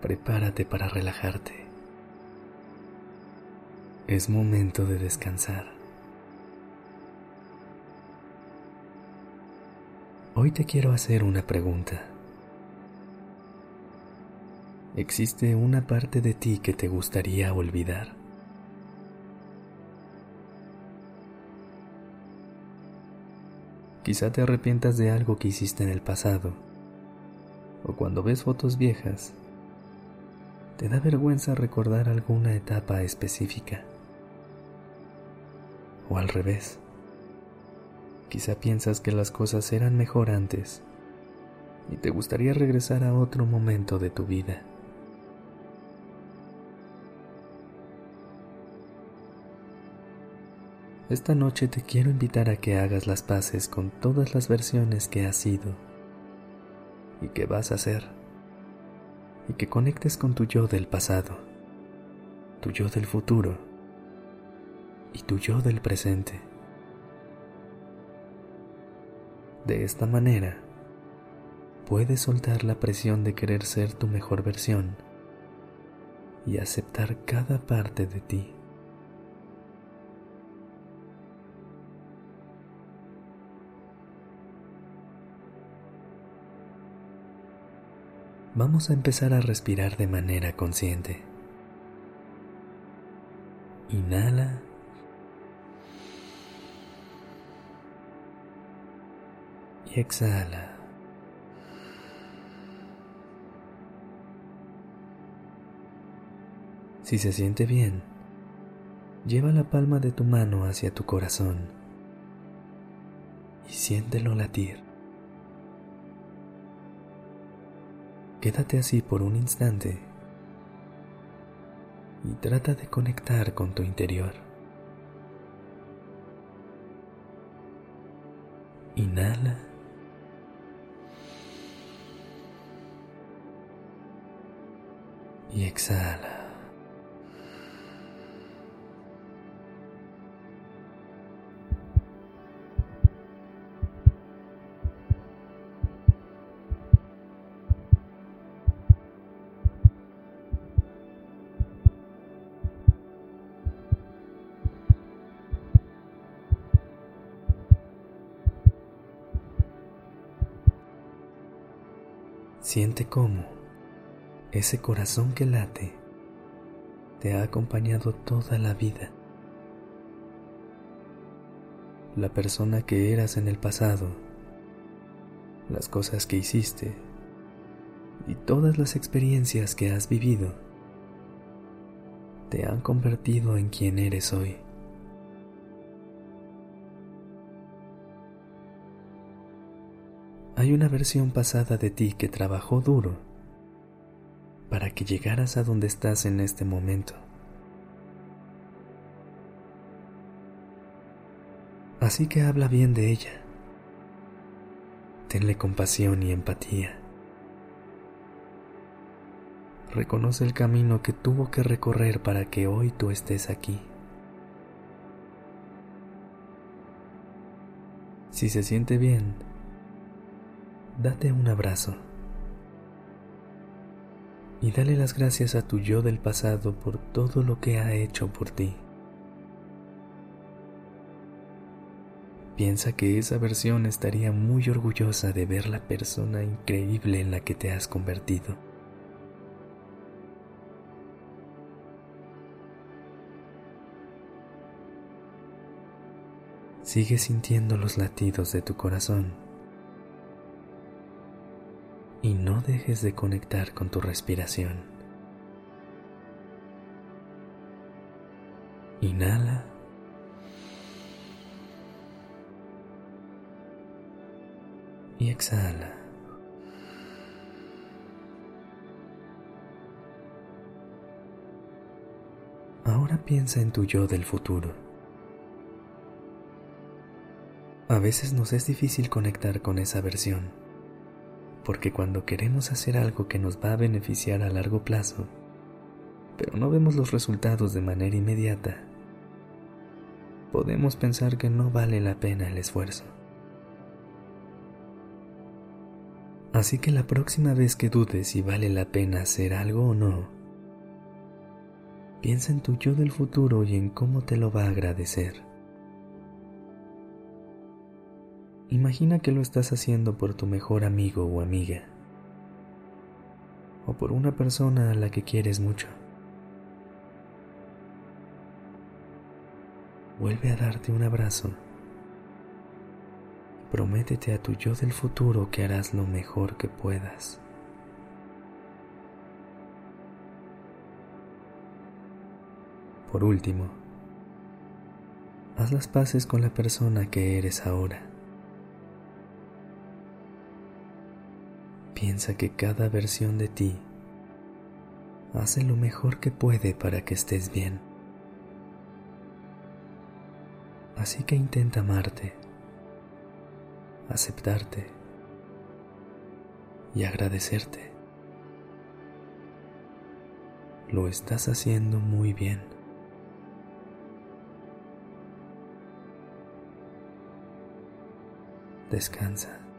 Prepárate para relajarte. Es momento de descansar. Hoy te quiero hacer una pregunta. ¿Existe una parte de ti que te gustaría olvidar? Quizá te arrepientas de algo que hiciste en el pasado, o cuando ves fotos viejas, te da vergüenza recordar alguna etapa específica. O al revés, quizá piensas que las cosas eran mejor antes y te gustaría regresar a otro momento de tu vida. Esta noche te quiero invitar a que hagas las paces con todas las versiones que has sido y que vas a ser, y que conectes con tu yo del pasado, tu yo del futuro y tu yo del presente. De esta manera, puedes soltar la presión de querer ser tu mejor versión y aceptar cada parte de ti. Vamos a empezar a respirar de manera consciente. Inhala. Y exhala. Si se siente bien, lleva la palma de tu mano hacia tu corazón y siéntelo latir. Quédate así por un instante y trata de conectar con tu interior. Inhala. Y exhala. Siente cómo ese corazón que late te ha acompañado toda la vida. La persona que eras en el pasado, las cosas que hiciste y todas las experiencias que has vivido te han convertido en quien eres hoy. Hay una versión pasada de ti que trabajó duro para que llegaras a donde estás en este momento. Así que habla bien de ella. Tenle compasión y empatía. Reconoce el camino que tuvo que recorrer para que hoy tú estés aquí. Si se siente bien, date un abrazo y dale las gracias a tu yo del pasado por todo lo que ha hecho por ti. Piensa que esa versión estaría muy orgullosa de ver la persona increíble en la que te has convertido. Sigue sintiendo los latidos de tu corazón y no dejes de conectar con tu respiración. Inhala. Y exhala. Ahora piensa en tu yo del futuro. A veces nos es difícil conectar con esa versión, porque cuando queremos hacer algo que nos va a beneficiar a largo plazo, pero no vemos los resultados de manera inmediata, podemos pensar que no vale la pena el esfuerzo. Así que la próxima vez que dudes si vale la pena hacer algo o no, piensa en tu yo del futuro y en cómo te lo va a agradecer. Imagina que lo estás haciendo por tu mejor amigo o amiga, o por una persona a la que quieres mucho. Vuelve a darte un abrazo Prométete a tu yo del futuro que harás lo mejor que puedas. Por último, haz las paces con la persona que eres ahora. Piensa que cada versión de ti hace lo mejor que puede para que estés bien. Así que intenta amarte aceptarte y agradecerte. Lo estás haciendo muy bien. Descansa.